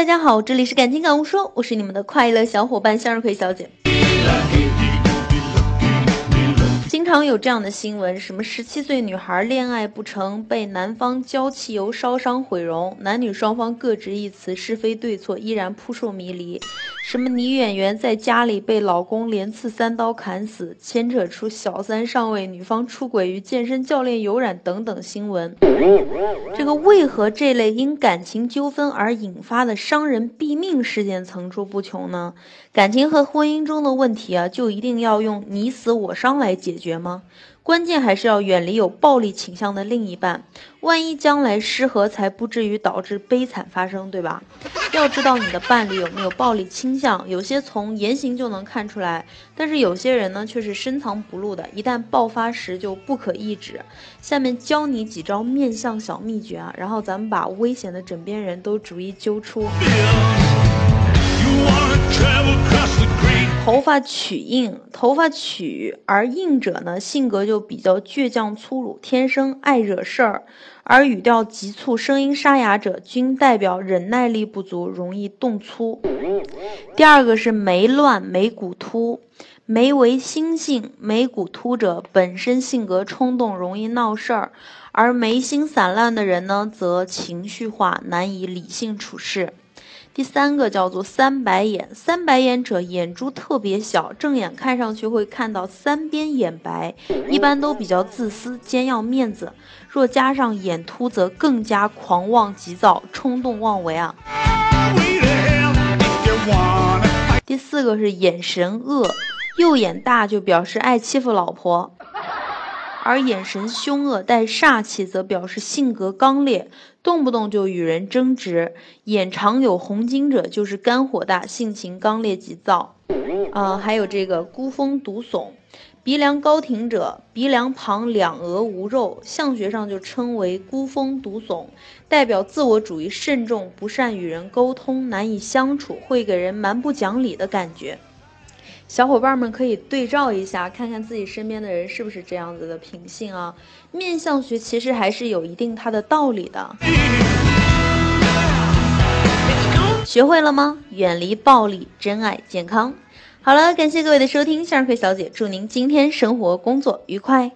大家好，这里是感情感悟说，我是你们的快乐小伙伴向日葵小姐。常有这样的新闻，什么十七岁女孩恋爱不成，被男方浇汽油烧伤毁容，男女双方各执一词，是非对错依然扑朔迷离。什么女演员在家里被老公连刺三刀砍死，牵扯出小三上位，女方出轨与健身教练有染等等新闻。这个为何这类因感情纠纷而引发的伤人毙命事件层出不穷呢？感情和婚姻中的问题啊，就一定要用你死我伤来解决吗？关键还是要远离有暴力倾向的另一半，万一将来失和，才不至于导致悲惨发生，对吧？要知道你的伴侣有没有暴力倾向，有些从言行就能看出来，但是有些人呢却是深藏不露的，一旦爆发时就不可抑制。下面教你几招面相小秘诀啊，然后咱们把危险的枕边人都逐一揪出。头发曲硬，头发曲而硬者呢，性格就比较倔强粗鲁，天生爱惹事儿；而语调急促、声音沙哑者，均代表忍耐力不足，容易动粗。第二个是眉乱、眉骨突，眉为心性，眉骨突者本身性格冲动，容易闹事儿；而眉心散乱的人呢，则情绪化，难以理性处事。第三个叫做三白眼，三白眼者眼珠特别小，正眼看上去会看到三边眼白，一般都比较自私，兼要面子。若加上眼凸，则更加狂妄急躁，冲动妄为啊。第四个是眼神恶，右眼大就表示爱欺负老婆。而眼神凶恶带煞气，则表示性格刚烈，动不动就与人争执；眼长有红筋者，就是肝火大，性情刚烈急躁。啊，还有这个孤峰独耸，鼻梁高挺者，鼻梁旁两额无肉，相学上就称为孤峰独耸，代表自我主义慎重，不善与人沟通，难以相处，会给人蛮不讲理的感觉。小伙伴们可以对照一下，看看自己身边的人是不是这样子的品性啊？面相学其实还是有一定它的道理的。学会了吗？远离暴力，珍爱健康。好了，感谢各位的收听，向日葵小姐祝您今天生活工作愉快。